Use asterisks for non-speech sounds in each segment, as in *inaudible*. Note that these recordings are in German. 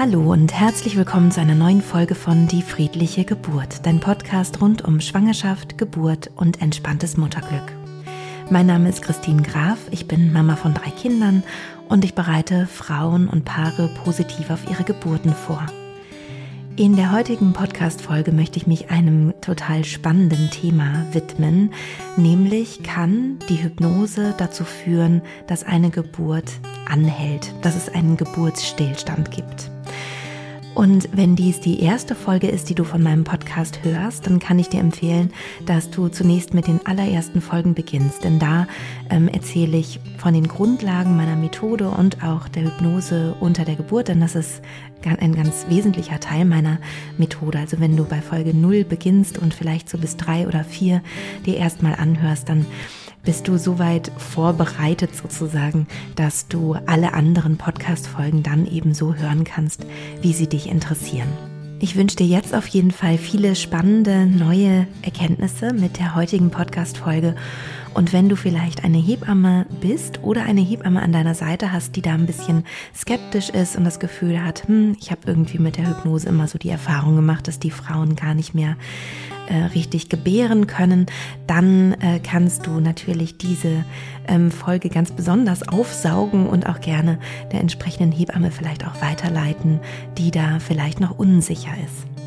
Hallo und herzlich willkommen zu einer neuen Folge von Die friedliche Geburt, dein Podcast rund um Schwangerschaft, Geburt und entspanntes Mutterglück. Mein Name ist Christine Graf, ich bin Mama von drei Kindern und ich bereite Frauen und Paare positiv auf ihre Geburten vor. In der heutigen Podcast-Folge möchte ich mich einem total spannenden Thema widmen, nämlich kann die Hypnose dazu führen, dass eine Geburt anhält, dass es einen Geburtsstillstand gibt. Und wenn dies die erste Folge ist, die du von meinem Podcast hörst, dann kann ich dir empfehlen, dass du zunächst mit den allerersten Folgen beginnst. Denn da ähm, erzähle ich von den Grundlagen meiner Methode und auch der Hypnose unter der Geburt, denn das ist ein ganz wesentlicher Teil meiner Methode. Also wenn du bei Folge 0 beginnst und vielleicht so bis drei oder vier dir erstmal anhörst, dann bist du soweit vorbereitet sozusagen, dass du alle anderen Podcast-Folgen dann eben so hören kannst, wie sie dich interessieren. Ich wünsche dir jetzt auf jeden Fall viele spannende neue Erkenntnisse mit der heutigen Podcast-Folge und wenn du vielleicht eine Hebamme bist oder eine Hebamme an deiner Seite hast, die da ein bisschen skeptisch ist und das Gefühl hat, hm, ich habe irgendwie mit der Hypnose immer so die Erfahrung gemacht, dass die Frauen gar nicht mehr äh, richtig gebären können, dann äh, kannst du natürlich diese ähm, Folge ganz besonders aufsaugen und auch gerne der entsprechenden Hebamme vielleicht auch weiterleiten, die da vielleicht noch unsicher ist.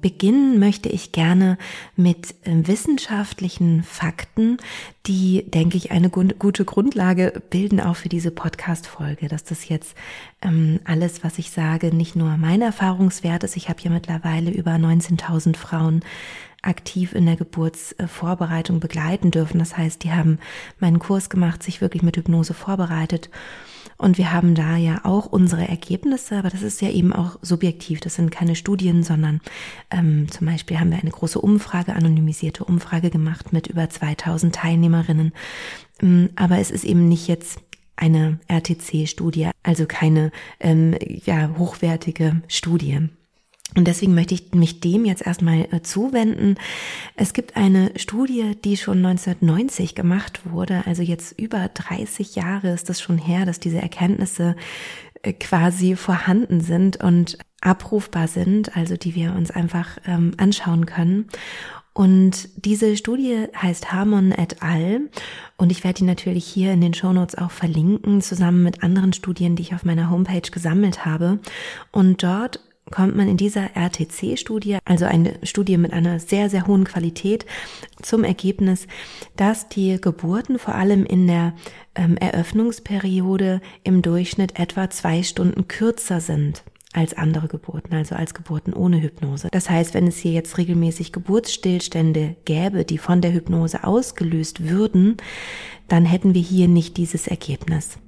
Beginnen möchte ich gerne mit äh, wissenschaftlichen Fakten, die, denke ich, eine gute Grundlage bilden auch für diese Podcast-Folge, dass das jetzt ähm, alles, was ich sage, nicht nur mein Erfahrungswert ist. Ich habe ja mittlerweile über 19.000 Frauen aktiv in der Geburtsvorbereitung begleiten dürfen. Das heißt, die haben meinen Kurs gemacht, sich wirklich mit Hypnose vorbereitet und wir haben da ja auch unsere Ergebnisse, aber das ist ja eben auch subjektiv. Das sind keine Studien, sondern ähm, zum Beispiel haben wir eine große Umfrage, anonymisierte Umfrage gemacht mit über 2000 Teilnehmerinnen. Ähm, aber es ist eben nicht jetzt eine RTC-Studie, also keine ähm, ja, hochwertige Studie. Und deswegen möchte ich mich dem jetzt erstmal äh, zuwenden. Es gibt eine Studie, die schon 1990 gemacht wurde, also jetzt über 30 Jahre ist das schon her, dass diese Erkenntnisse äh, quasi vorhanden sind und abrufbar sind, also die wir uns einfach ähm, anschauen können. Und diese Studie heißt Harmon et al. Und ich werde die natürlich hier in den Shownotes auch verlinken, zusammen mit anderen Studien, die ich auf meiner Homepage gesammelt habe. Und dort kommt man in dieser RTC-Studie, also eine Studie mit einer sehr, sehr hohen Qualität, zum Ergebnis, dass die Geburten vor allem in der ähm, Eröffnungsperiode im Durchschnitt etwa zwei Stunden kürzer sind als andere Geburten, also als Geburten ohne Hypnose. Das heißt, wenn es hier jetzt regelmäßig Geburtsstillstände gäbe, die von der Hypnose ausgelöst würden, dann hätten wir hier nicht dieses Ergebnis.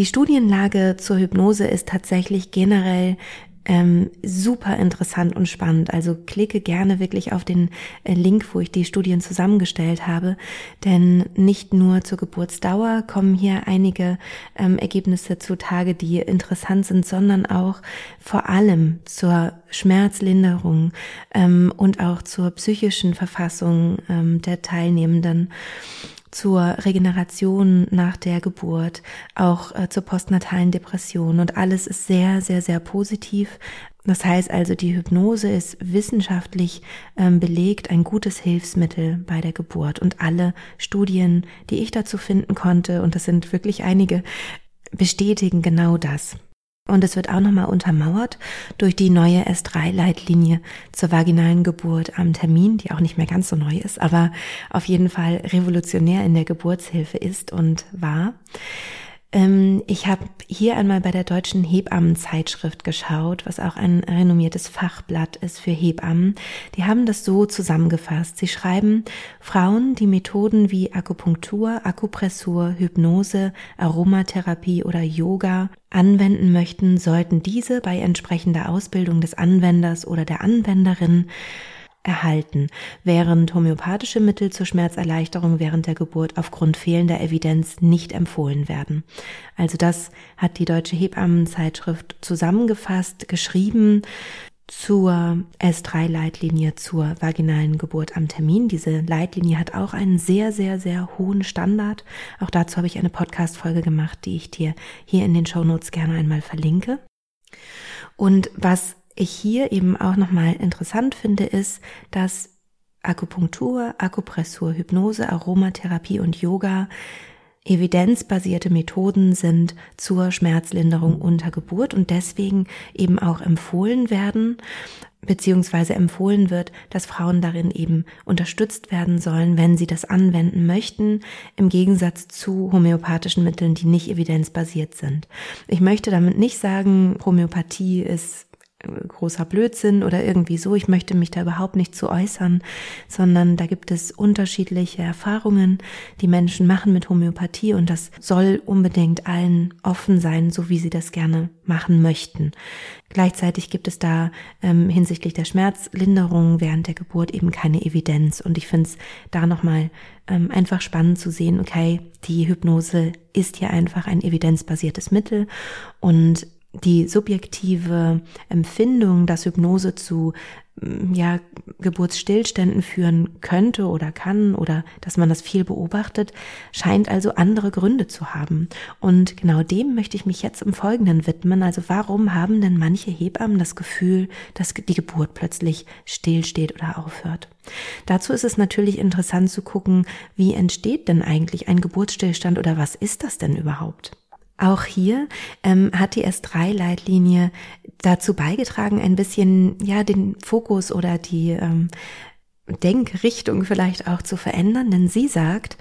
Die Studienlage zur Hypnose ist tatsächlich generell ähm, super interessant und spannend. Also klicke gerne wirklich auf den äh, Link, wo ich die Studien zusammengestellt habe, denn nicht nur zur Geburtsdauer kommen hier einige ähm, Ergebnisse zutage, die interessant sind, sondern auch vor allem zur Schmerzlinderung ähm, und auch zur psychischen Verfassung ähm, der Teilnehmenden zur Regeneration nach der Geburt, auch äh, zur postnatalen Depression und alles ist sehr, sehr, sehr positiv. Das heißt also, die Hypnose ist wissenschaftlich ähm, belegt ein gutes Hilfsmittel bei der Geburt und alle Studien, die ich dazu finden konnte, und das sind wirklich einige, bestätigen genau das. Und es wird auch nochmal untermauert durch die neue S3-Leitlinie zur vaginalen Geburt am Termin, die auch nicht mehr ganz so neu ist, aber auf jeden Fall revolutionär in der Geburtshilfe ist und war. Ähm, ich habe hier einmal bei der Deutschen Hebammenzeitschrift geschaut, was auch ein renommiertes Fachblatt ist für Hebammen. Die haben das so zusammengefasst. Sie schreiben, Frauen, die Methoden wie Akupunktur, Akupressur, Hypnose, Aromatherapie oder Yoga anwenden möchten, sollten diese bei entsprechender Ausbildung des Anwenders oder der Anwenderin erhalten, während homöopathische Mittel zur Schmerzerleichterung während der Geburt aufgrund fehlender Evidenz nicht empfohlen werden. Also das hat die Deutsche Hebammenzeitschrift zusammengefasst, geschrieben. zur S3-Leitlinie zur vaginalen Geburt am Termin. Diese Leitlinie hat auch einen sehr, sehr, sehr hohen Standard. Auch dazu habe ich eine Podcast-Folge gemacht, die ich dir hier in den Show Notes gerne einmal verlinke. Und was ich hier eben auch nochmal interessant finde, ist, dass Akupunktur, Akupressur, Hypnose, Aromatherapie und Yoga evidenzbasierte Methoden sind zur Schmerzlinderung unter Geburt und deswegen eben auch empfohlen werden, beziehungsweise empfohlen wird, dass Frauen darin eben unterstützt werden sollen, wenn sie das anwenden möchten, im Gegensatz zu homöopathischen Mitteln, die nicht evidenzbasiert sind. Ich möchte damit nicht sagen, Homöopathie ist großer Blödsinn oder irgendwie so. Ich möchte mich da überhaupt nicht zu äußern, sondern da gibt es unterschiedliche Erfahrungen, die Menschen machen mit Homöopathie und das soll unbedingt allen offen sein, so wie sie das gerne machen möchten. Gleichzeitig gibt es da ähm, hinsichtlich der Schmerzlinderung während der Geburt eben keine Evidenz und ich finde es da nochmal ähm, einfach spannend zu sehen, okay, die Hypnose ist hier einfach ein evidenzbasiertes Mittel und die subjektive Empfindung, dass Hypnose zu mm, ja, Geburtsstillständen führen könnte oder kann oder dass man das viel beobachtet, scheint also andere Gründe zu haben. Und genau dem möchte ich mich jetzt im Folgenden widmen. Also warum haben denn manche Hebammen das Gefühl, dass die Geburt plötzlich stillsteht oder aufhört? Dazu ist es natürlich interessant zu gucken, wie entsteht denn eigentlich ein Geburtsstillstand oder was ist das denn überhaupt? Auch hier ähm, hat die S3-Leitlinie dazu beigetragen, ein bisschen ja den Fokus oder die ähm, Denkrichtung vielleicht auch zu verändern, denn sie sagt,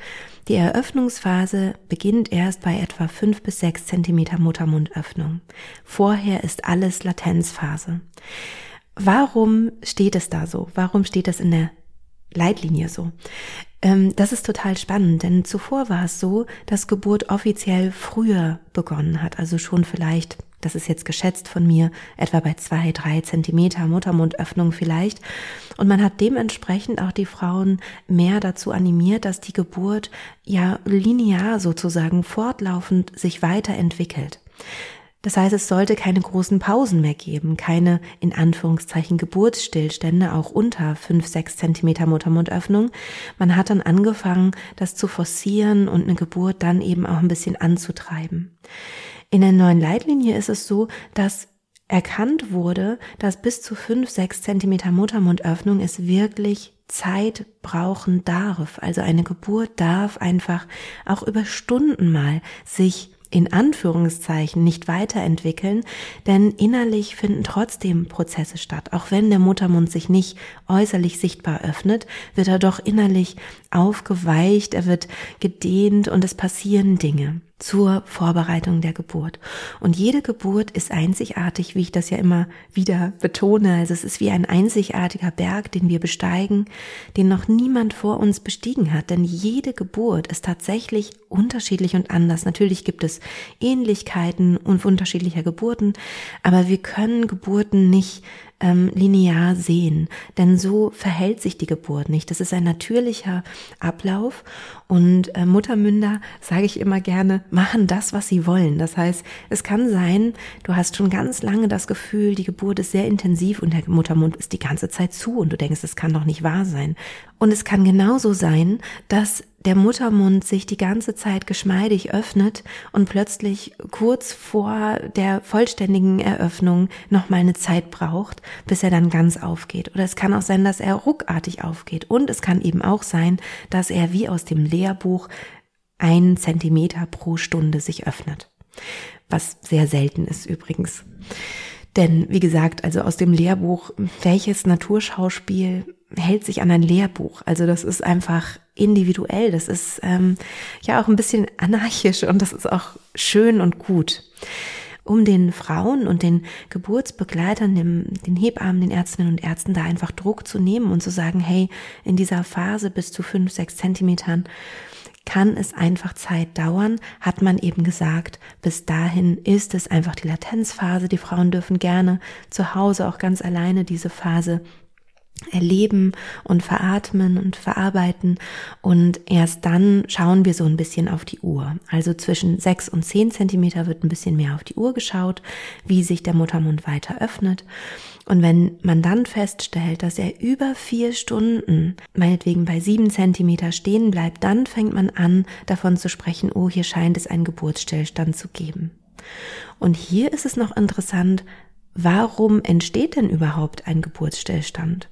die Eröffnungsphase beginnt erst bei etwa fünf bis sechs Zentimeter Muttermundöffnung. Vorher ist alles Latenzphase. Warum steht es da so? Warum steht es in der Leitlinie so? Ähm, das ist total spannend, denn zuvor war es so, dass Geburt offiziell früher begonnen hat, also schon vielleicht, das ist jetzt geschätzt von mir, etwa bei zwei, drei Zentimeter Muttermundöffnung vielleicht. Und man hat dementsprechend auch die Frauen mehr dazu animiert, dass die Geburt ja linear sozusagen fortlaufend sich weiterentwickelt. Das heißt, es sollte keine großen Pausen mehr geben, keine in Anführungszeichen Geburtsstillstände, auch unter fünf sechs Zentimeter Muttermundöffnung. Man hat dann angefangen, das zu forcieren und eine Geburt dann eben auch ein bisschen anzutreiben. In der neuen Leitlinie ist es so, dass erkannt wurde, dass bis zu fünf sechs Zentimeter Muttermundöffnung es wirklich Zeit brauchen darf. Also eine Geburt darf einfach auch über Stunden mal sich in Anführungszeichen nicht weiterentwickeln, denn innerlich finden trotzdem Prozesse statt. Auch wenn der Muttermund sich nicht äußerlich sichtbar öffnet, wird er doch innerlich aufgeweicht, er wird gedehnt und es passieren Dinge zur Vorbereitung der Geburt. Und jede Geburt ist einzigartig, wie ich das ja immer wieder betone. Also es ist wie ein einzigartiger Berg, den wir besteigen, den noch niemand vor uns bestiegen hat. Denn jede Geburt ist tatsächlich unterschiedlich und anders. Natürlich gibt es Ähnlichkeiten und unterschiedlicher Geburten, aber wir können Geburten nicht ähm, linear sehen, denn so verhält sich die Geburt nicht. Das ist ein natürlicher Ablauf und äh, Muttermünder, sage ich immer gerne, machen das, was sie wollen. Das heißt, es kann sein, du hast schon ganz lange das Gefühl, die Geburt ist sehr intensiv und der Muttermund ist die ganze Zeit zu und du denkst, das kann doch nicht wahr sein. Und es kann genauso sein, dass der Muttermund sich die ganze Zeit geschmeidig öffnet und plötzlich kurz vor der vollständigen Eröffnung noch mal eine Zeit braucht, bis er dann ganz aufgeht. Oder es kann auch sein, dass er ruckartig aufgeht. Und es kann eben auch sein, dass er wie aus dem Lehrbuch ein Zentimeter pro Stunde sich öffnet. Was sehr selten ist übrigens. Denn, wie gesagt, also aus dem Lehrbuch, welches Naturschauspiel hält sich an ein Lehrbuch? Also das ist einfach individuell, das ist ähm, ja auch ein bisschen anarchisch und das ist auch schön und gut. Um den Frauen und den Geburtsbegleitern, dem, den Hebammen, den Ärztinnen und Ärzten da einfach Druck zu nehmen und zu sagen, hey, in dieser Phase bis zu fünf, sechs Zentimetern kann es einfach Zeit dauern, hat man eben gesagt. Bis dahin ist es einfach die Latenzphase. Die Frauen dürfen gerne zu Hause auch ganz alleine diese Phase erleben und veratmen und verarbeiten und erst dann schauen wir so ein bisschen auf die Uhr. Also zwischen sechs und zehn Zentimeter wird ein bisschen mehr auf die Uhr geschaut, wie sich der Muttermund weiter öffnet. Und wenn man dann feststellt, dass er über vier Stunden, meinetwegen bei sieben Zentimeter stehen bleibt, dann fängt man an, davon zu sprechen, oh, hier scheint es einen Geburtsstillstand zu geben. Und hier ist es noch interessant, warum entsteht denn überhaupt ein Geburtsstillstand?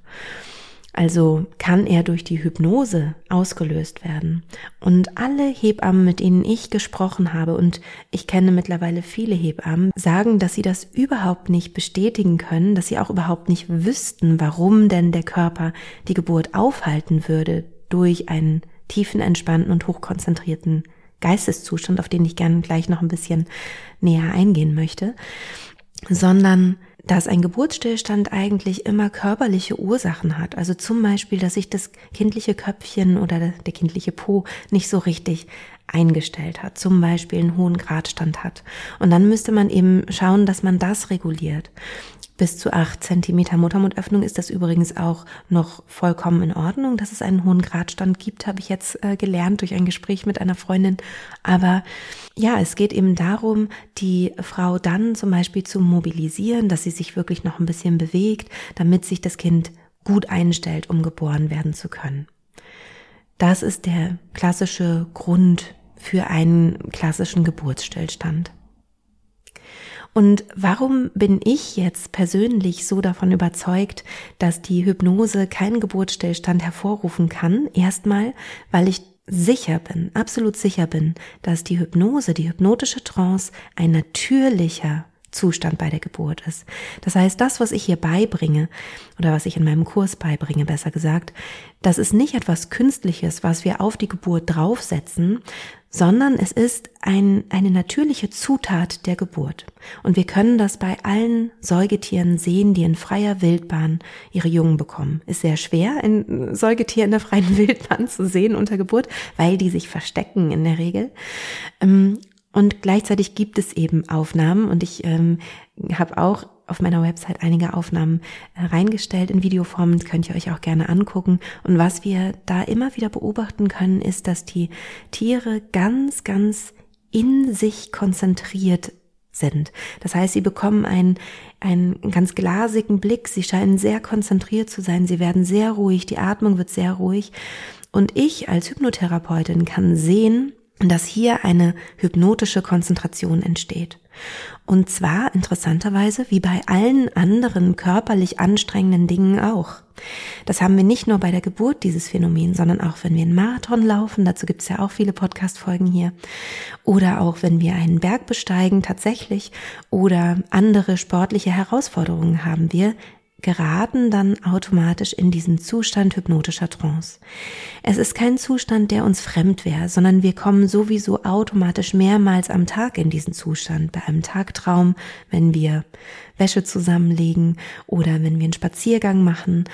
Also kann er durch die Hypnose ausgelöst werden. Und alle Hebammen, mit denen ich gesprochen habe, und ich kenne mittlerweile viele Hebammen, sagen, dass sie das überhaupt nicht bestätigen können, dass sie auch überhaupt nicht wüssten, warum denn der Körper die Geburt aufhalten würde durch einen tiefen, entspannten und hochkonzentrierten Geisteszustand, auf den ich gerne gleich noch ein bisschen näher eingehen möchte, sondern dass ein Geburtsstillstand eigentlich immer körperliche Ursachen hat. Also zum Beispiel, dass sich das kindliche Köpfchen oder der kindliche Po nicht so richtig eingestellt hat, zum Beispiel einen hohen Gradstand hat. Und dann müsste man eben schauen, dass man das reguliert. Bis zu acht Zentimeter Muttermundöffnung ist das übrigens auch noch vollkommen in Ordnung, dass es einen hohen Gradstand gibt, habe ich jetzt äh, gelernt durch ein Gespräch mit einer Freundin. Aber ja, es geht eben darum, die Frau dann zum Beispiel zu mobilisieren, dass sie sich wirklich noch ein bisschen bewegt, damit sich das Kind gut einstellt, um geboren werden zu können. Das ist der klassische Grund für einen klassischen Geburtsstillstand. Und warum bin ich jetzt persönlich so davon überzeugt, dass die Hypnose keinen Geburtsstillstand hervorrufen kann? Erstmal, weil ich sicher bin, absolut sicher bin, dass die Hypnose, die hypnotische Trance ein natürlicher Zustand bei der Geburt ist. Das heißt, das, was ich hier beibringe, oder was ich in meinem Kurs beibringe, besser gesagt, das ist nicht etwas Künstliches, was wir auf die Geburt draufsetzen, sondern es ist ein, eine natürliche Zutat der Geburt. Und wir können das bei allen Säugetieren sehen, die in freier Wildbahn ihre Jungen bekommen. Ist sehr schwer, ein Säugetier in der freien *laughs* Wildbahn zu sehen unter Geburt, weil die sich verstecken in der Regel. Und gleichzeitig gibt es eben Aufnahmen und ich ähm, habe auch auf meiner Website einige Aufnahmen äh, reingestellt in Videoform, könnt ihr euch auch gerne angucken. Und was wir da immer wieder beobachten können, ist, dass die Tiere ganz, ganz in sich konzentriert sind. Das heißt, sie bekommen einen, einen ganz glasigen Blick, sie scheinen sehr konzentriert zu sein, sie werden sehr ruhig, die Atmung wird sehr ruhig. Und ich als Hypnotherapeutin kann sehen, dass hier eine hypnotische Konzentration entsteht. Und zwar interessanterweise wie bei allen anderen körperlich anstrengenden Dingen auch. Das haben wir nicht nur bei der Geburt dieses Phänomen, sondern auch wenn wir einen Marathon laufen, dazu gibt es ja auch viele Podcast-Folgen hier, oder auch wenn wir einen Berg besteigen tatsächlich oder andere sportliche Herausforderungen haben wir geraten dann automatisch in diesen Zustand hypnotischer Trance. Es ist kein Zustand, der uns fremd wäre, sondern wir kommen sowieso automatisch mehrmals am Tag in diesen Zustand. Bei einem Tagtraum, wenn wir Wäsche zusammenlegen oder wenn wir einen Spaziergang machen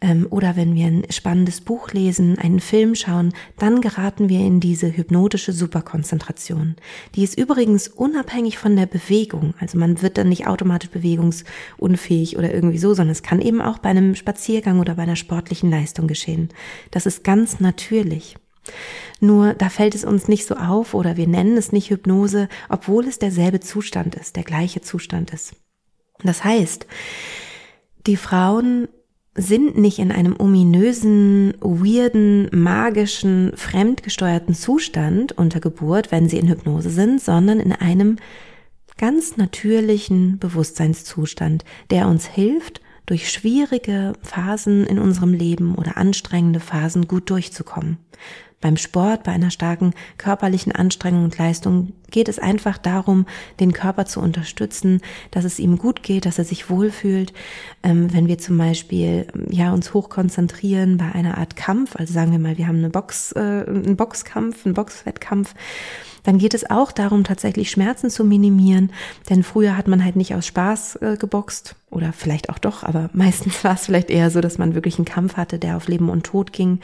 ähm, oder wenn wir ein spannendes Buch lesen, einen Film schauen, dann geraten wir in diese hypnotische Superkonzentration. Die ist übrigens unabhängig von der Bewegung. Also man wird dann nicht automatisch bewegungsunfähig oder irgendwie so, sondern es kann eben auch bei einem Spaziergang oder bei einer sportlichen Leistung geschehen. Das ist ganz natürlich. Nur da fällt es uns nicht so auf oder wir nennen es nicht Hypnose, obwohl es derselbe Zustand ist, der gleiche Zustand ist. Das heißt, die Frauen sind nicht in einem ominösen, weirden, magischen, fremdgesteuerten Zustand unter Geburt, wenn sie in Hypnose sind, sondern in einem ganz natürlichen Bewusstseinszustand, der uns hilft, durch schwierige Phasen in unserem Leben oder anstrengende Phasen gut durchzukommen. Beim Sport, bei einer starken körperlichen Anstrengung und Leistung geht es einfach darum, den Körper zu unterstützen, dass es ihm gut geht, dass er sich wohlfühlt. Ähm, wenn wir zum Beispiel ja uns hoch konzentrieren bei einer Art Kampf, also sagen wir mal, wir haben eine Box, äh, einen Boxkampf, einen Boxwettkampf, dann geht es auch darum, tatsächlich Schmerzen zu minimieren. Denn früher hat man halt nicht aus Spaß äh, geboxt oder vielleicht auch doch, aber *laughs* meistens war es vielleicht eher so, dass man wirklich einen Kampf hatte, der auf Leben und Tod ging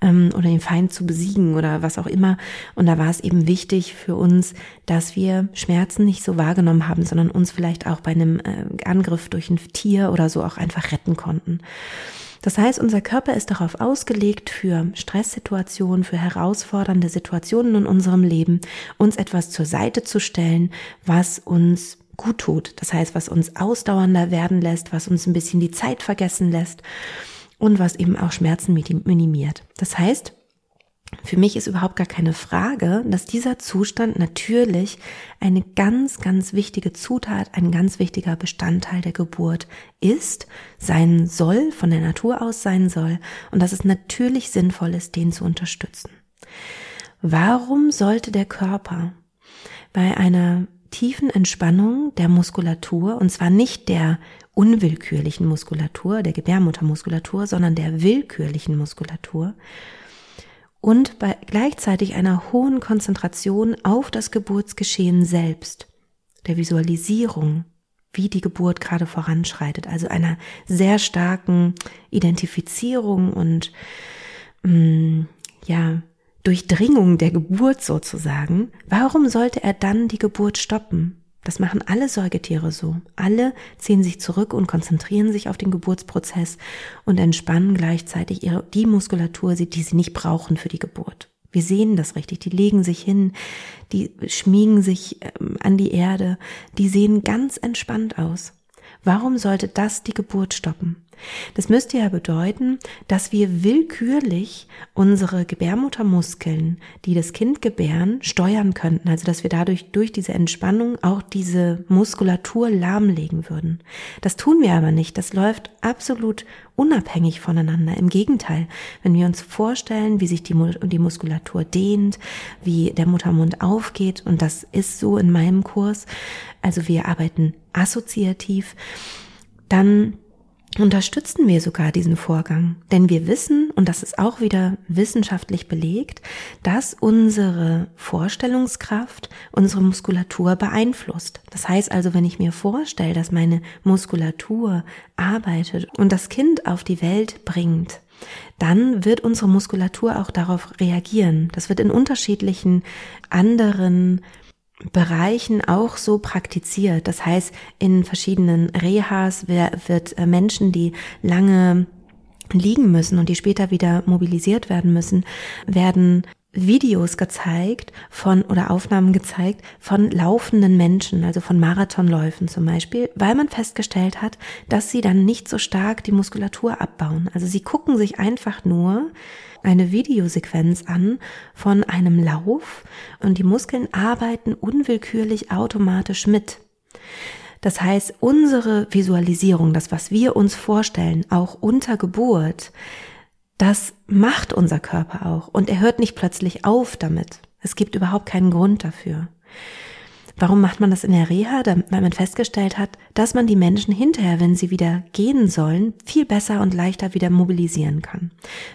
ähm, oder den Feind zu besiegen oder was auch immer. Und da war es eben wichtig für uns, dass wir Schmerzen nicht so wahrgenommen haben, sondern uns vielleicht auch bei einem äh, Angriff durch ein Tier oder so auch einfach retten konnten. Das heißt, unser Körper ist darauf ausgelegt, für Stresssituationen, für herausfordernde Situationen in unserem Leben, uns etwas zur Seite zu stellen, was uns gut tut. Das heißt, was uns ausdauernder werden lässt, was uns ein bisschen die Zeit vergessen lässt und was eben auch Schmerzen minimiert. Das heißt, für mich ist überhaupt gar keine Frage, dass dieser Zustand natürlich eine ganz, ganz wichtige Zutat, ein ganz wichtiger Bestandteil der Geburt ist, sein soll, von der Natur aus sein soll und dass es natürlich sinnvoll ist, den zu unterstützen. Warum sollte der Körper bei einer tiefen Entspannung der Muskulatur, und zwar nicht der unwillkürlichen Muskulatur, der Gebärmuttermuskulatur, sondern der willkürlichen Muskulatur, und bei gleichzeitig einer hohen Konzentration auf das Geburtsgeschehen selbst, der Visualisierung, wie die Geburt gerade voranschreitet, also einer sehr starken Identifizierung und mh, mm, ja, Durchdringung der Geburt sozusagen, warum sollte er dann die Geburt stoppen? Das machen alle Säugetiere so. Alle ziehen sich zurück und konzentrieren sich auf den Geburtsprozess und entspannen gleichzeitig ihre, die Muskulatur, die sie nicht brauchen für die Geburt. Wir sehen das richtig. Die legen sich hin, die schmiegen sich ähm, an die Erde, die sehen ganz entspannt aus. Warum sollte das die Geburt stoppen? Das müsste ja bedeuten, dass wir willkürlich unsere Gebärmuttermuskeln, die das Kind gebären, steuern könnten. Also dass wir dadurch durch diese Entspannung auch diese Muskulatur lahmlegen würden. Das tun wir aber nicht. Das läuft absolut unabhängig voneinander. Im Gegenteil, wenn wir uns vorstellen, wie sich die, die Muskulatur dehnt, wie der Muttermund aufgeht, und das ist so in meinem Kurs, also wir arbeiten assoziativ, dann unterstützen wir sogar diesen Vorgang. Denn wir wissen, und das ist auch wieder wissenschaftlich belegt, dass unsere Vorstellungskraft unsere Muskulatur beeinflusst. Das heißt also, wenn ich mir vorstelle, dass meine Muskulatur arbeitet und das Kind auf die Welt bringt, dann wird unsere Muskulatur auch darauf reagieren. Das wird in unterschiedlichen anderen Bereichen auch so praktiziert. Das heißt, in verschiedenen Rehas wird äh, Menschen, die lange liegen müssen und die später wieder mobilisiert werden müssen, werden Videos gezeigt von oder Aufnahmen gezeigt von laufenden Menschen, also von Marathonläufen zum Beispiel, weil man festgestellt hat, dass sie dann nicht so stark die Muskulatur abbauen. Also sie gucken sich einfach nur eine Videosequenz an von einem Lauf und die Muskeln arbeiten unwillkürlich automatisch mit. Das heißt, unsere Visualisierung, das, was wir uns vorstellen, auch unter Geburt, das macht unser Körper auch und er hört nicht plötzlich auf damit. Es gibt überhaupt keinen Grund dafür. Warum macht man das in der Reha? Weil man festgestellt hat, dass man die Menschen hinterher, wenn sie wieder gehen sollen, viel besser und leichter wieder mobilisieren kann,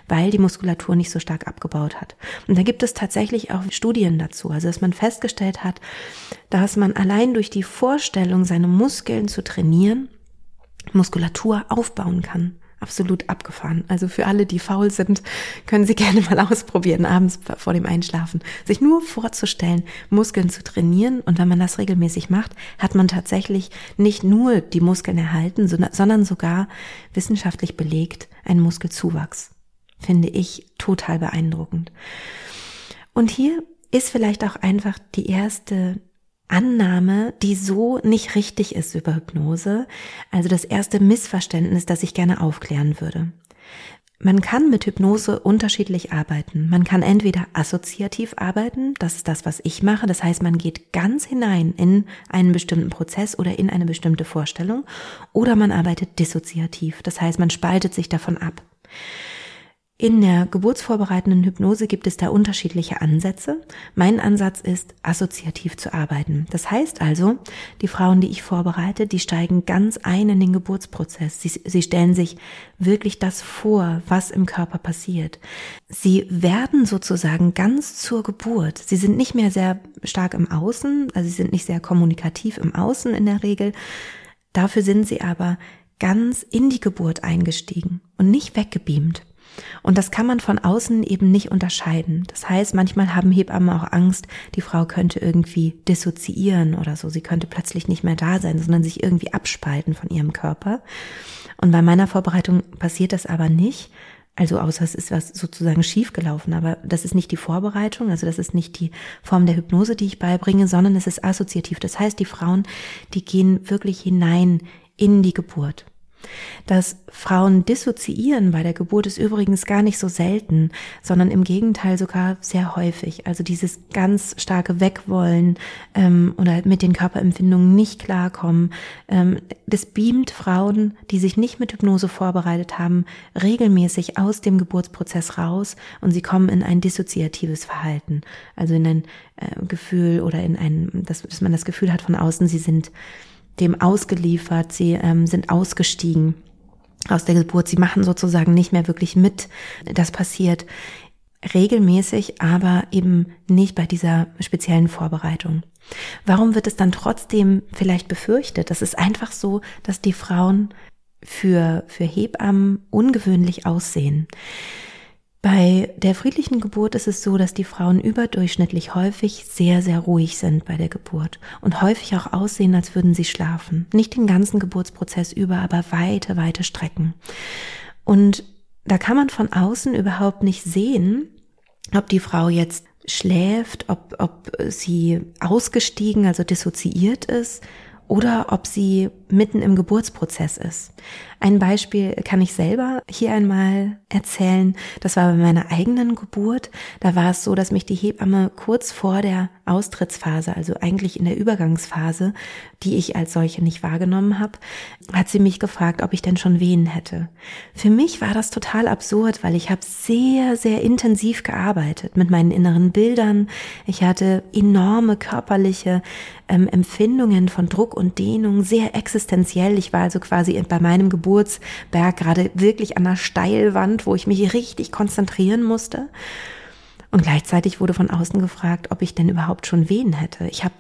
weil die Muskulatur nicht so stark abgebaut hat. Und da gibt es tatsächlich auch Studien dazu, also dass man festgestellt hat, dass man allein durch die Vorstellung, seine Muskeln zu trainieren, Muskulatur aufbauen kann absolut abgefahren. Also für alle, die faul sind, können Sie *laughs* gerne mal ausprobieren, abends vor dem Einschlafen, sich nur vorzustellen, Muskeln zu trainieren. Und wenn man das regelmäßig macht, hat man tatsächlich nicht nur die Muskeln erhalten, sondern sogar wissenschaftlich belegt einen Muskelzuwachs. Finde ich total beeindruckend. Und hier ist vielleicht auch einfach die erste Annahme, die so nicht richtig ist über Hypnose, also das erste Missverständnis, das ich gerne aufklären würde. Man kann mit Hypnose unterschiedlich arbeiten. Man kann entweder assoziativ arbeiten, das ist das, was ich mache, das heißt, man geht ganz hinein in einen bestimmten Prozess oder in eine bestimmte Vorstellung, oder man arbeitet dissoziativ, das heißt, man spaltet sich davon ab. In der geburtsvorbereitenden Hypnose gibt es da unterschiedliche Ansätze. Mein Ansatz ist, assoziativ zu arbeiten. Das heißt also, die Frauen, die ich vorbereite, die steigen ganz ein in den Geburtsprozess. Sie, sie stellen sich wirklich das vor, was im Körper passiert. Sie werden sozusagen ganz zur Geburt. Sie sind nicht mehr sehr stark im Außen, also sie sind nicht sehr kommunikativ im Außen in der Regel. Dafür sind sie aber ganz in die Geburt eingestiegen und nicht weggebeamt. Und das kann man von außen eben nicht unterscheiden. Das heißt, manchmal haben Hebammen auch Angst, die Frau könnte irgendwie dissoziieren oder so. Sie könnte plötzlich nicht mehr da sein, sondern sich irgendwie abspalten von ihrem Körper. Und bei meiner Vorbereitung passiert das aber nicht. Also außer es ist was sozusagen schiefgelaufen, aber das ist nicht die Vorbereitung, also das ist nicht die Form der Hypnose, die ich beibringe, sondern es ist assoziativ. Das heißt, die Frauen, die gehen wirklich hinein in die Geburt. Dass Frauen dissoziieren bei der Geburt ist übrigens gar nicht so selten, sondern im Gegenteil sogar sehr häufig. Also dieses ganz starke Wegwollen ähm, oder mit den Körperempfindungen nicht klarkommen, ähm, das beamt Frauen, die sich nicht mit Hypnose vorbereitet haben, regelmäßig aus dem Geburtsprozess raus und sie kommen in ein dissoziatives Verhalten, also in ein äh, Gefühl oder in ein, dass, dass man das Gefühl hat von außen, sie sind dem ausgeliefert, sie ähm, sind ausgestiegen aus der Geburt, sie machen sozusagen nicht mehr wirklich mit. Das passiert regelmäßig, aber eben nicht bei dieser speziellen Vorbereitung. Warum wird es dann trotzdem vielleicht befürchtet? Das ist einfach so, dass die Frauen für, für Hebammen ungewöhnlich aussehen. Bei der friedlichen Geburt ist es so, dass die Frauen überdurchschnittlich häufig sehr, sehr ruhig sind bei der Geburt und häufig auch aussehen, als würden sie schlafen. Nicht den ganzen Geburtsprozess über, aber weite, weite Strecken. Und da kann man von außen überhaupt nicht sehen, ob die Frau jetzt schläft, ob, ob sie ausgestiegen, also dissoziiert ist oder ob sie mitten im Geburtsprozess ist. Ein Beispiel kann ich selber hier einmal erzählen. Das war bei meiner eigenen Geburt. Da war es so, dass mich die Hebamme kurz vor der Austrittsphase, also eigentlich in der Übergangsphase, die ich als solche nicht wahrgenommen habe, hat sie mich gefragt, ob ich denn schon Wehen hätte. Für mich war das total absurd, weil ich habe sehr, sehr intensiv gearbeitet mit meinen inneren Bildern. Ich hatte enorme körperliche ähm, Empfindungen von Druck und Dehnung, sehr existenziell. Ich war also quasi bei meinem Geburtsberg gerade wirklich an der Steilwand, wo ich mich richtig konzentrieren musste. Und gleichzeitig wurde von außen gefragt, ob ich denn überhaupt schon Wehen hätte. Ich habe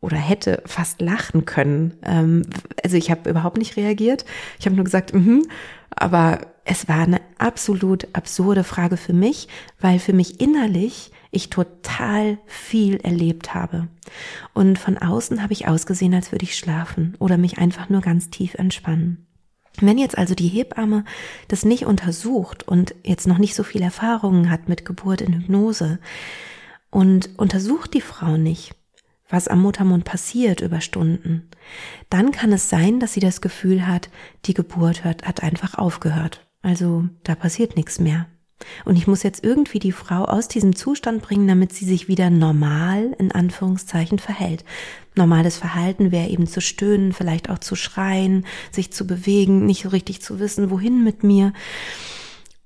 oder hätte fast lachen können. Ähm, also ich habe überhaupt nicht reagiert. Ich habe nur gesagt, mhm. aber es war eine absolut absurde Frage für mich, weil für mich innerlich ich total viel erlebt habe. Und von außen habe ich ausgesehen, als würde ich schlafen oder mich einfach nur ganz tief entspannen. Wenn jetzt also die Hebamme das nicht untersucht und jetzt noch nicht so viel Erfahrungen hat mit Geburt in Hypnose und untersucht die Frau nicht, was am Muttermund passiert über Stunden, dann kann es sein, dass sie das Gefühl hat, die Geburt hat, hat einfach aufgehört. Also da passiert nichts mehr. Und ich muss jetzt irgendwie die Frau aus diesem Zustand bringen, damit sie sich wieder normal in Anführungszeichen verhält. Normales Verhalten wäre eben zu stöhnen, vielleicht auch zu schreien, sich zu bewegen, nicht so richtig zu wissen, wohin mit mir.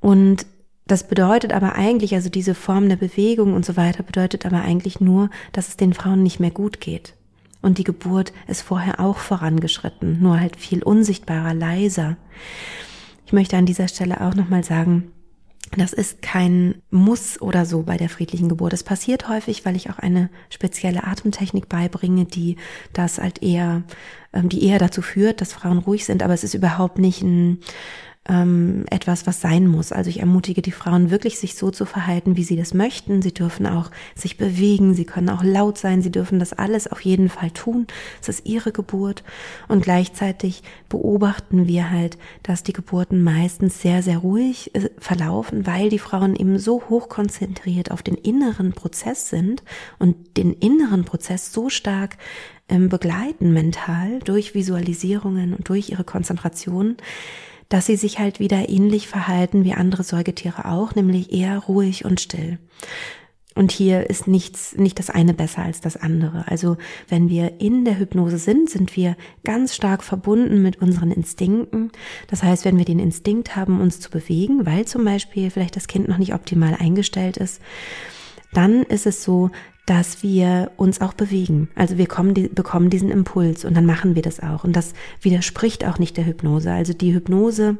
Und das bedeutet aber eigentlich, also diese Form der Bewegung und so weiter bedeutet aber eigentlich nur, dass es den Frauen nicht mehr gut geht. Und die Geburt ist vorher auch vorangeschritten, nur halt viel unsichtbarer, leiser. Ich möchte an dieser Stelle auch nochmal sagen, das ist kein Muss oder so bei der friedlichen Geburt. Es passiert häufig, weil ich auch eine spezielle Atemtechnik beibringe, die das halt eher, ähm, die eher dazu führt, dass Frauen ruhig sind. Aber es ist überhaupt nicht ein ähm, etwas, was sein muss. Also ich ermutige die Frauen wirklich, sich so zu verhalten, wie sie das möchten. Sie dürfen auch sich bewegen, sie können auch laut sein, sie dürfen das alles auf jeden Fall tun. Es ist ihre Geburt. Und gleichzeitig beobachten wir halt, dass die Geburten meistens sehr, sehr ruhig äh, verlaufen, weil die Frauen eben so hoch konzentriert auf den inneren Prozess sind und den inneren Prozess so stark ähm, begleiten mental durch Visualisierungen und durch ihre Konzentration, dass sie sich halt wieder ähnlich verhalten wie andere Säugetiere auch, nämlich eher ruhig und still. Und hier ist nichts, nicht das eine besser als das andere. Also wenn wir in der Hypnose sind, sind wir ganz stark verbunden mit unseren Instinkten. Das heißt, wenn wir den Instinkt haben, uns zu bewegen, weil zum Beispiel vielleicht das Kind noch nicht optimal eingestellt ist, dann ist es so, dass wir uns auch bewegen. Also wir kommen, die, bekommen diesen Impuls und dann machen wir das auch. Und das widerspricht auch nicht der Hypnose. Also die Hypnose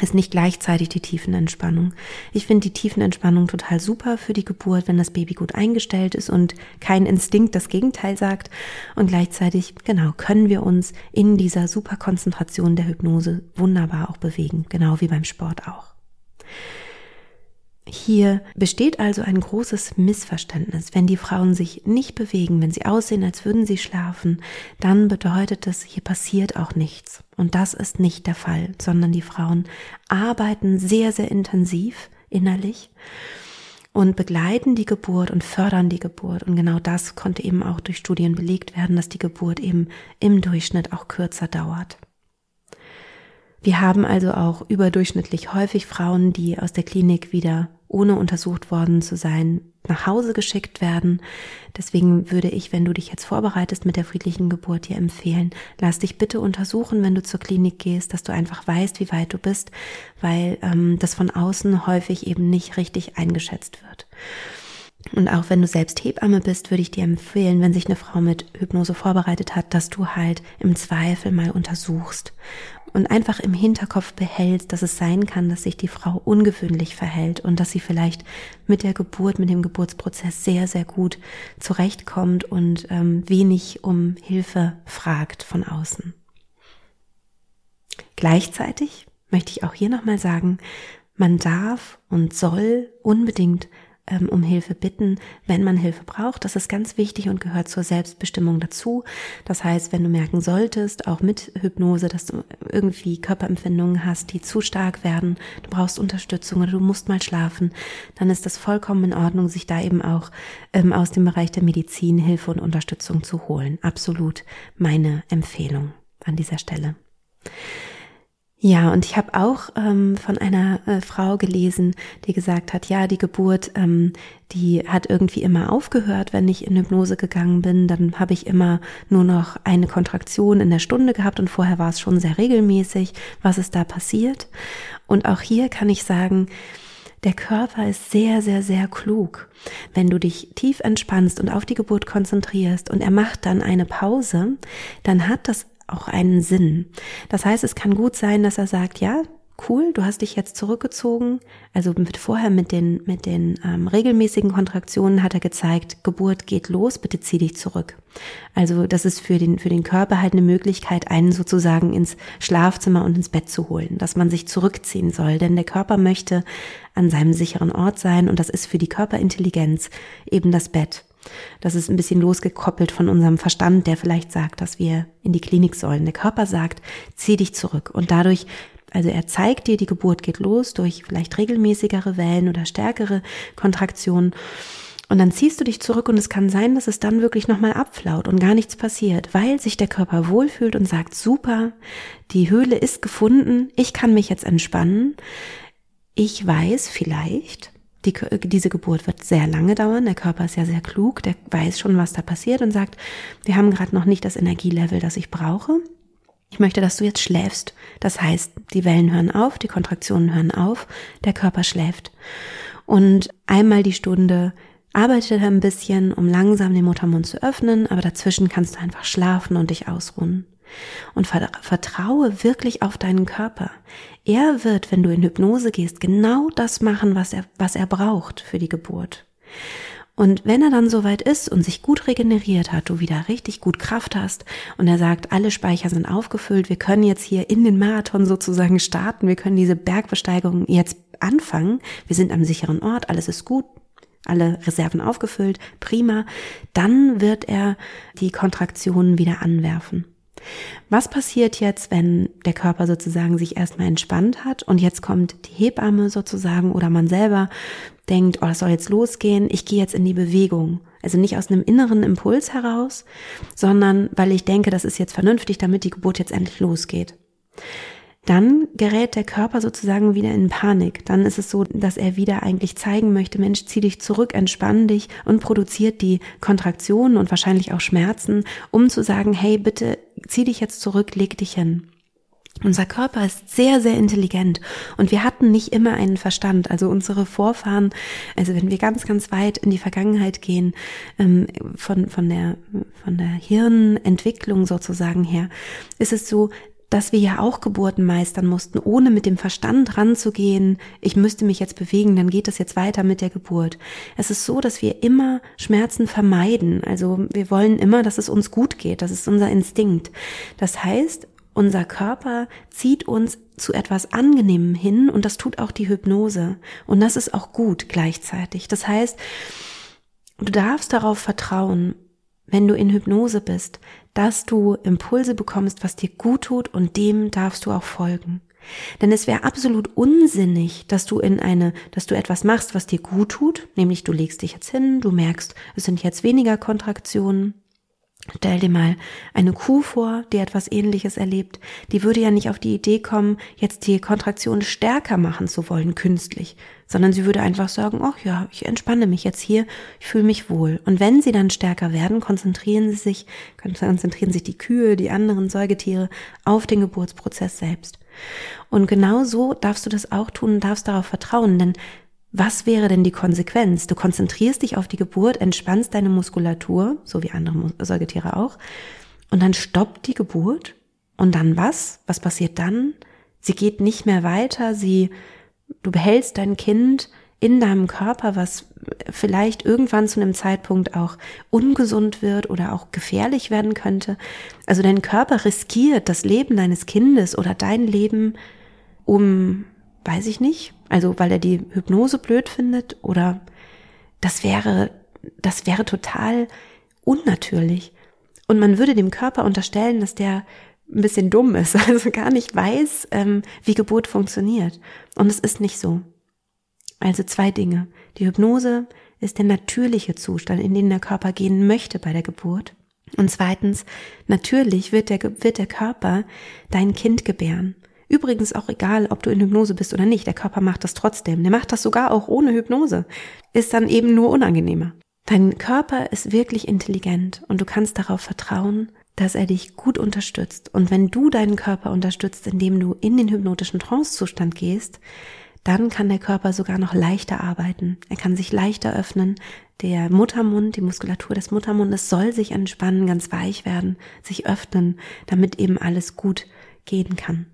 ist nicht gleichzeitig die Tiefenentspannung. Ich finde die Tiefenentspannung total super für die Geburt, wenn das Baby gut eingestellt ist und kein Instinkt das Gegenteil sagt. Und gleichzeitig, genau, können wir uns in dieser super Konzentration der Hypnose wunderbar auch bewegen, genau wie beim Sport auch. Hier besteht also ein großes Missverständnis. Wenn die Frauen sich nicht bewegen, wenn sie aussehen, als würden sie schlafen, dann bedeutet es, hier passiert auch nichts. Und das ist nicht der Fall, sondern die Frauen arbeiten sehr, sehr intensiv innerlich und begleiten die Geburt und fördern die Geburt. Und genau das konnte eben auch durch Studien belegt werden, dass die Geburt eben im Durchschnitt auch kürzer dauert. Wir haben also auch überdurchschnittlich häufig Frauen, die aus der Klinik wieder ohne untersucht worden zu sein, nach Hause geschickt werden. Deswegen würde ich, wenn du dich jetzt vorbereitest mit der friedlichen Geburt, dir empfehlen, lass dich bitte untersuchen, wenn du zur Klinik gehst, dass du einfach weißt, wie weit du bist, weil ähm, das von außen häufig eben nicht richtig eingeschätzt wird. Und auch wenn du selbst Hebamme bist, würde ich dir empfehlen, wenn sich eine Frau mit Hypnose vorbereitet hat, dass du halt im Zweifel mal untersuchst und einfach im Hinterkopf behältst, dass es sein kann, dass sich die Frau ungewöhnlich verhält und dass sie vielleicht mit der Geburt, mit dem Geburtsprozess sehr, sehr gut zurechtkommt und ähm, wenig um Hilfe fragt von außen. Gleichzeitig möchte ich auch hier nochmal sagen, man darf und soll unbedingt ähm, um Hilfe bitten, wenn man Hilfe braucht. Das ist ganz wichtig und gehört zur Selbstbestimmung dazu. Das heißt, wenn du merken solltest, auch mit Hypnose, dass du irgendwie Körperempfindungen hast, die zu stark werden, du brauchst Unterstützung oder du musst mal schlafen, dann ist das vollkommen in Ordnung, sich da eben auch ähm, aus dem Bereich der Medizin Hilfe und Unterstützung zu holen. Absolut meine Empfehlung an dieser Stelle. Ja, und ich habe auch ähm, von einer äh, Frau gelesen, die gesagt hat, ja, die Geburt, ähm, die hat irgendwie immer aufgehört, wenn ich in Hypnose gegangen bin. Dann habe ich immer nur noch eine Kontraktion in der Stunde gehabt und vorher war es schon sehr regelmäßig. Was ist da passiert? Und auch hier kann ich sagen, der Körper ist sehr, sehr, sehr klug. Wenn du dich tief entspannst und auf die Geburt konzentrierst und er macht dann eine Pause, dann hat das auch einen Sinn. Das heißt, es kann gut sein, dass er sagt, ja, cool, du hast dich jetzt zurückgezogen. Also mit, vorher mit den, mit den ähm, regelmäßigen Kontraktionen hat er gezeigt, Geburt geht los, bitte zieh dich zurück. Also das ist für den, für den Körper halt eine Möglichkeit, einen sozusagen ins Schlafzimmer und ins Bett zu holen, dass man sich zurückziehen soll. Denn der Körper möchte an seinem sicheren Ort sein und das ist für die Körperintelligenz eben das Bett. Das ist ein bisschen losgekoppelt von unserem Verstand, der vielleicht sagt, dass wir in die Klinik sollen. Der Körper sagt, zieh dich zurück. Und dadurch, also er zeigt dir, die Geburt geht los durch vielleicht regelmäßigere Wellen oder stärkere Kontraktionen. Und dann ziehst du dich zurück und es kann sein, dass es dann wirklich nochmal abflaut und gar nichts passiert, weil sich der Körper wohlfühlt und sagt, super, die Höhle ist gefunden, ich kann mich jetzt entspannen. Ich weiß vielleicht, die, diese Geburt wird sehr lange dauern. Der Körper ist ja sehr klug, der weiß schon, was da passiert und sagt, wir haben gerade noch nicht das Energielevel, das ich brauche. Ich möchte, dass du jetzt schläfst. Das heißt, die Wellen hören auf, die Kontraktionen hören auf, der Körper schläft. Und einmal die Stunde arbeitet er ein bisschen, um langsam den Muttermund zu öffnen, aber dazwischen kannst du einfach schlafen und dich ausruhen. Und vertraue wirklich auf deinen Körper. Er wird, wenn du in Hypnose gehst, genau das machen, was er, was er braucht für die Geburt. Und wenn er dann soweit ist und sich gut regeneriert hat, du wieder richtig gut Kraft hast und er sagt, alle Speicher sind aufgefüllt, wir können jetzt hier in den Marathon sozusagen starten, wir können diese Bergbesteigung jetzt anfangen, wir sind am sicheren Ort, alles ist gut, alle Reserven aufgefüllt, prima, dann wird er die Kontraktionen wieder anwerfen. Was passiert jetzt, wenn der Körper sozusagen sich erstmal entspannt hat und jetzt kommt die Hebamme sozusagen oder man selber denkt, oh, das soll jetzt losgehen, ich gehe jetzt in die Bewegung. Also nicht aus einem inneren Impuls heraus, sondern weil ich denke, das ist jetzt vernünftig, damit die Geburt jetzt endlich losgeht dann gerät der Körper sozusagen wieder in Panik. Dann ist es so, dass er wieder eigentlich zeigen möchte, Mensch, zieh dich zurück, entspann dich und produziert die Kontraktionen und wahrscheinlich auch Schmerzen, um zu sagen, hey, bitte zieh dich jetzt zurück, leg dich hin. Unser Körper ist sehr, sehr intelligent und wir hatten nicht immer einen Verstand. Also unsere Vorfahren, also wenn wir ganz, ganz weit in die Vergangenheit gehen, ähm, von, von, der, von der Hirnentwicklung sozusagen her, ist es so, dass wir ja auch Geburten meistern mussten, ohne mit dem Verstand ranzugehen, ich müsste mich jetzt bewegen, dann geht es jetzt weiter mit der Geburt. Es ist so, dass wir immer Schmerzen vermeiden. Also wir wollen immer, dass es uns gut geht. Das ist unser Instinkt. Das heißt, unser Körper zieht uns zu etwas Angenehmem hin und das tut auch die Hypnose. Und das ist auch gut gleichzeitig. Das heißt, du darfst darauf vertrauen, wenn du in Hypnose bist, dass du Impulse bekommst, was dir gut tut und dem darfst du auch folgen. Denn es wäre absolut unsinnig, dass du in eine, dass du etwas machst, was dir gut tut, nämlich du legst dich jetzt hin, du merkst, es sind jetzt weniger Kontraktionen, Stell dir mal eine Kuh vor, die etwas ähnliches erlebt. Die würde ja nicht auf die Idee kommen, jetzt die Kontraktion stärker machen zu wollen, künstlich, sondern sie würde einfach sagen, ach ja, ich entspanne mich jetzt hier, ich fühle mich wohl. Und wenn sie dann stärker werden, konzentrieren sie sich, konzentrieren sich die Kühe, die anderen Säugetiere auf den Geburtsprozess selbst. Und genau so darfst du das auch tun darfst darauf vertrauen, denn was wäre denn die Konsequenz? Du konzentrierst dich auf die Geburt, entspannst deine Muskulatur, so wie andere Säugetiere auch, und dann stoppt die Geburt. Und dann was? Was passiert dann? Sie geht nicht mehr weiter, sie, du behältst dein Kind in deinem Körper, was vielleicht irgendwann zu einem Zeitpunkt auch ungesund wird oder auch gefährlich werden könnte. Also dein Körper riskiert das Leben deines Kindes oder dein Leben, um weiß ich nicht. Also weil er die Hypnose blöd findet oder das wäre, das wäre total unnatürlich. Und man würde dem Körper unterstellen, dass der ein bisschen dumm ist, *laughs* also gar nicht weiß, ähm, wie Geburt funktioniert. Und es ist nicht so. Also zwei Dinge. Die Hypnose ist der natürliche Zustand, in den der Körper gehen möchte bei der Geburt. Und zweitens, natürlich wird der, wird der Körper dein Kind gebären. Übrigens auch egal, ob du in Hypnose bist oder nicht, der Körper macht das trotzdem. Der macht das sogar auch ohne Hypnose. Ist dann eben nur unangenehmer. Dein Körper ist wirklich intelligent und du kannst darauf vertrauen, dass er dich gut unterstützt. Und wenn du deinen Körper unterstützt, indem du in den hypnotischen Trancezustand gehst, dann kann der Körper sogar noch leichter arbeiten. Er kann sich leichter öffnen. Der Muttermund, die Muskulatur des Muttermundes soll sich entspannen, ganz weich werden, sich öffnen, damit eben alles gut gehen kann.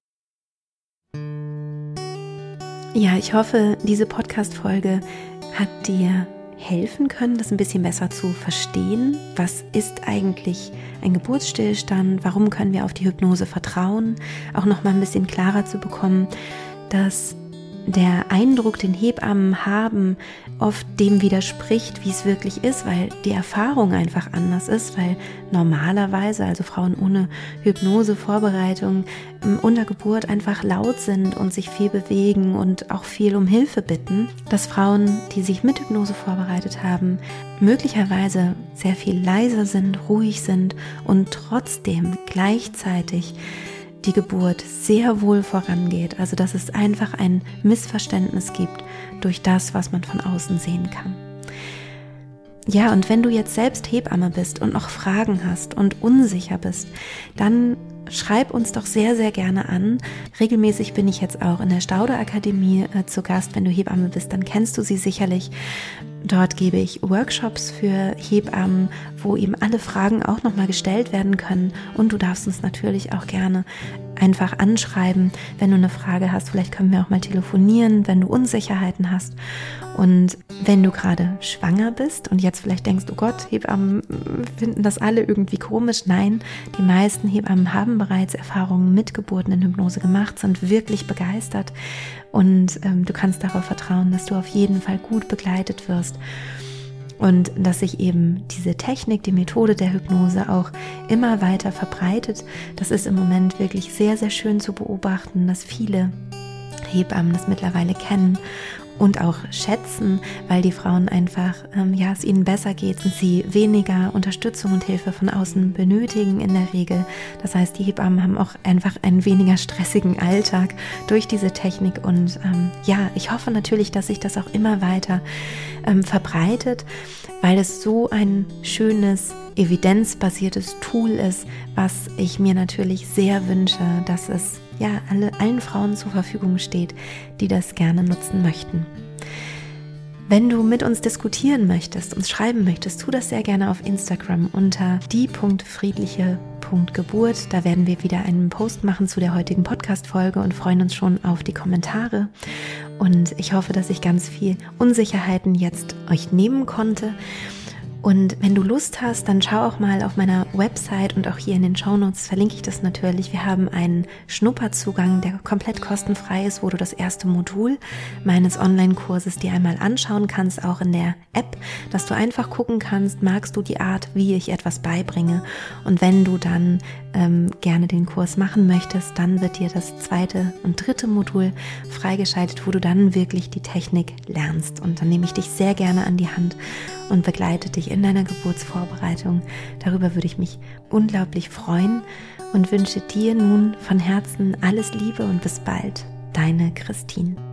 Ja, ich hoffe, diese Podcast-Folge hat dir helfen können, das ein bisschen besser zu verstehen. Was ist eigentlich ein Geburtsstillstand? Warum können wir auf die Hypnose vertrauen? Auch noch mal ein bisschen klarer zu bekommen, dass der Eindruck, den Hebammen haben, oft dem widerspricht, wie es wirklich ist, weil die Erfahrung einfach anders ist, weil normalerweise, also Frauen ohne Hypnose-Vorbereitung, unter Geburt einfach laut sind und sich viel bewegen und auch viel um Hilfe bitten, dass Frauen, die sich mit Hypnose vorbereitet haben, möglicherweise sehr viel leiser sind, ruhig sind und trotzdem gleichzeitig die Geburt sehr wohl vorangeht. Also dass es einfach ein Missverständnis gibt durch das, was man von außen sehen kann. Ja, und wenn du jetzt selbst Hebamme bist und noch Fragen hast und unsicher bist, dann schreib uns doch sehr, sehr gerne an. Regelmäßig bin ich jetzt auch in der Staude Akademie äh, zu Gast. Wenn du Hebamme bist, dann kennst du sie sicherlich. Dort gebe ich Workshops für Hebammen, wo eben alle Fragen auch nochmal gestellt werden können. Und du darfst uns natürlich auch gerne einfach anschreiben, wenn du eine Frage hast. Vielleicht können wir auch mal telefonieren, wenn du Unsicherheiten hast. Und wenn du gerade schwanger bist und jetzt vielleicht denkst, oh Gott, Hebammen finden das alle irgendwie komisch. Nein, die meisten Hebammen haben bereits Erfahrungen mit Geburten in Hypnose gemacht, sind wirklich begeistert und ähm, du kannst darauf vertrauen, dass du auf jeden Fall gut begleitet wirst und dass sich eben diese Technik, die Methode der Hypnose auch immer weiter verbreitet. Das ist im Moment wirklich sehr, sehr schön zu beobachten, dass viele Hebammen das mittlerweile kennen und auch schätzen, weil die Frauen einfach, ähm, ja, es ihnen besser geht und sie weniger Unterstützung und Hilfe von außen benötigen in der Regel. Das heißt, die Hebammen haben auch einfach einen weniger stressigen Alltag durch diese Technik und ähm, ja, ich hoffe natürlich, dass sich das auch immer weiter ähm, verbreitet, weil es so ein schönes evidenzbasiertes Tool ist, was ich mir natürlich sehr wünsche, dass es ja alle, allen Frauen zur Verfügung steht, die das gerne nutzen möchten. Wenn du mit uns diskutieren möchtest, uns schreiben möchtest, tu das sehr gerne auf Instagram unter die.friedliche.geburt. Da werden wir wieder einen Post machen zu der heutigen Podcast-Folge und freuen uns schon auf die Kommentare. Und ich hoffe, dass ich ganz viel Unsicherheiten jetzt euch nehmen konnte. Und wenn du Lust hast, dann schau auch mal auf meiner Website und auch hier in den Show Notes verlinke ich das natürlich. Wir haben einen Schnupperzugang, der komplett kostenfrei ist, wo du das erste Modul meines Online-Kurses dir einmal anschauen kannst, auch in der App, dass du einfach gucken kannst, magst du die Art, wie ich etwas beibringe. Und wenn du dann ähm, gerne den Kurs machen möchtest, dann wird dir das zweite und dritte Modul freigeschaltet, wo du dann wirklich die Technik lernst. Und dann nehme ich dich sehr gerne an die Hand und begleite dich in deiner Geburtsvorbereitung. Darüber würde ich mich unglaublich freuen und wünsche dir nun von Herzen alles Liebe und bis bald. Deine Christine.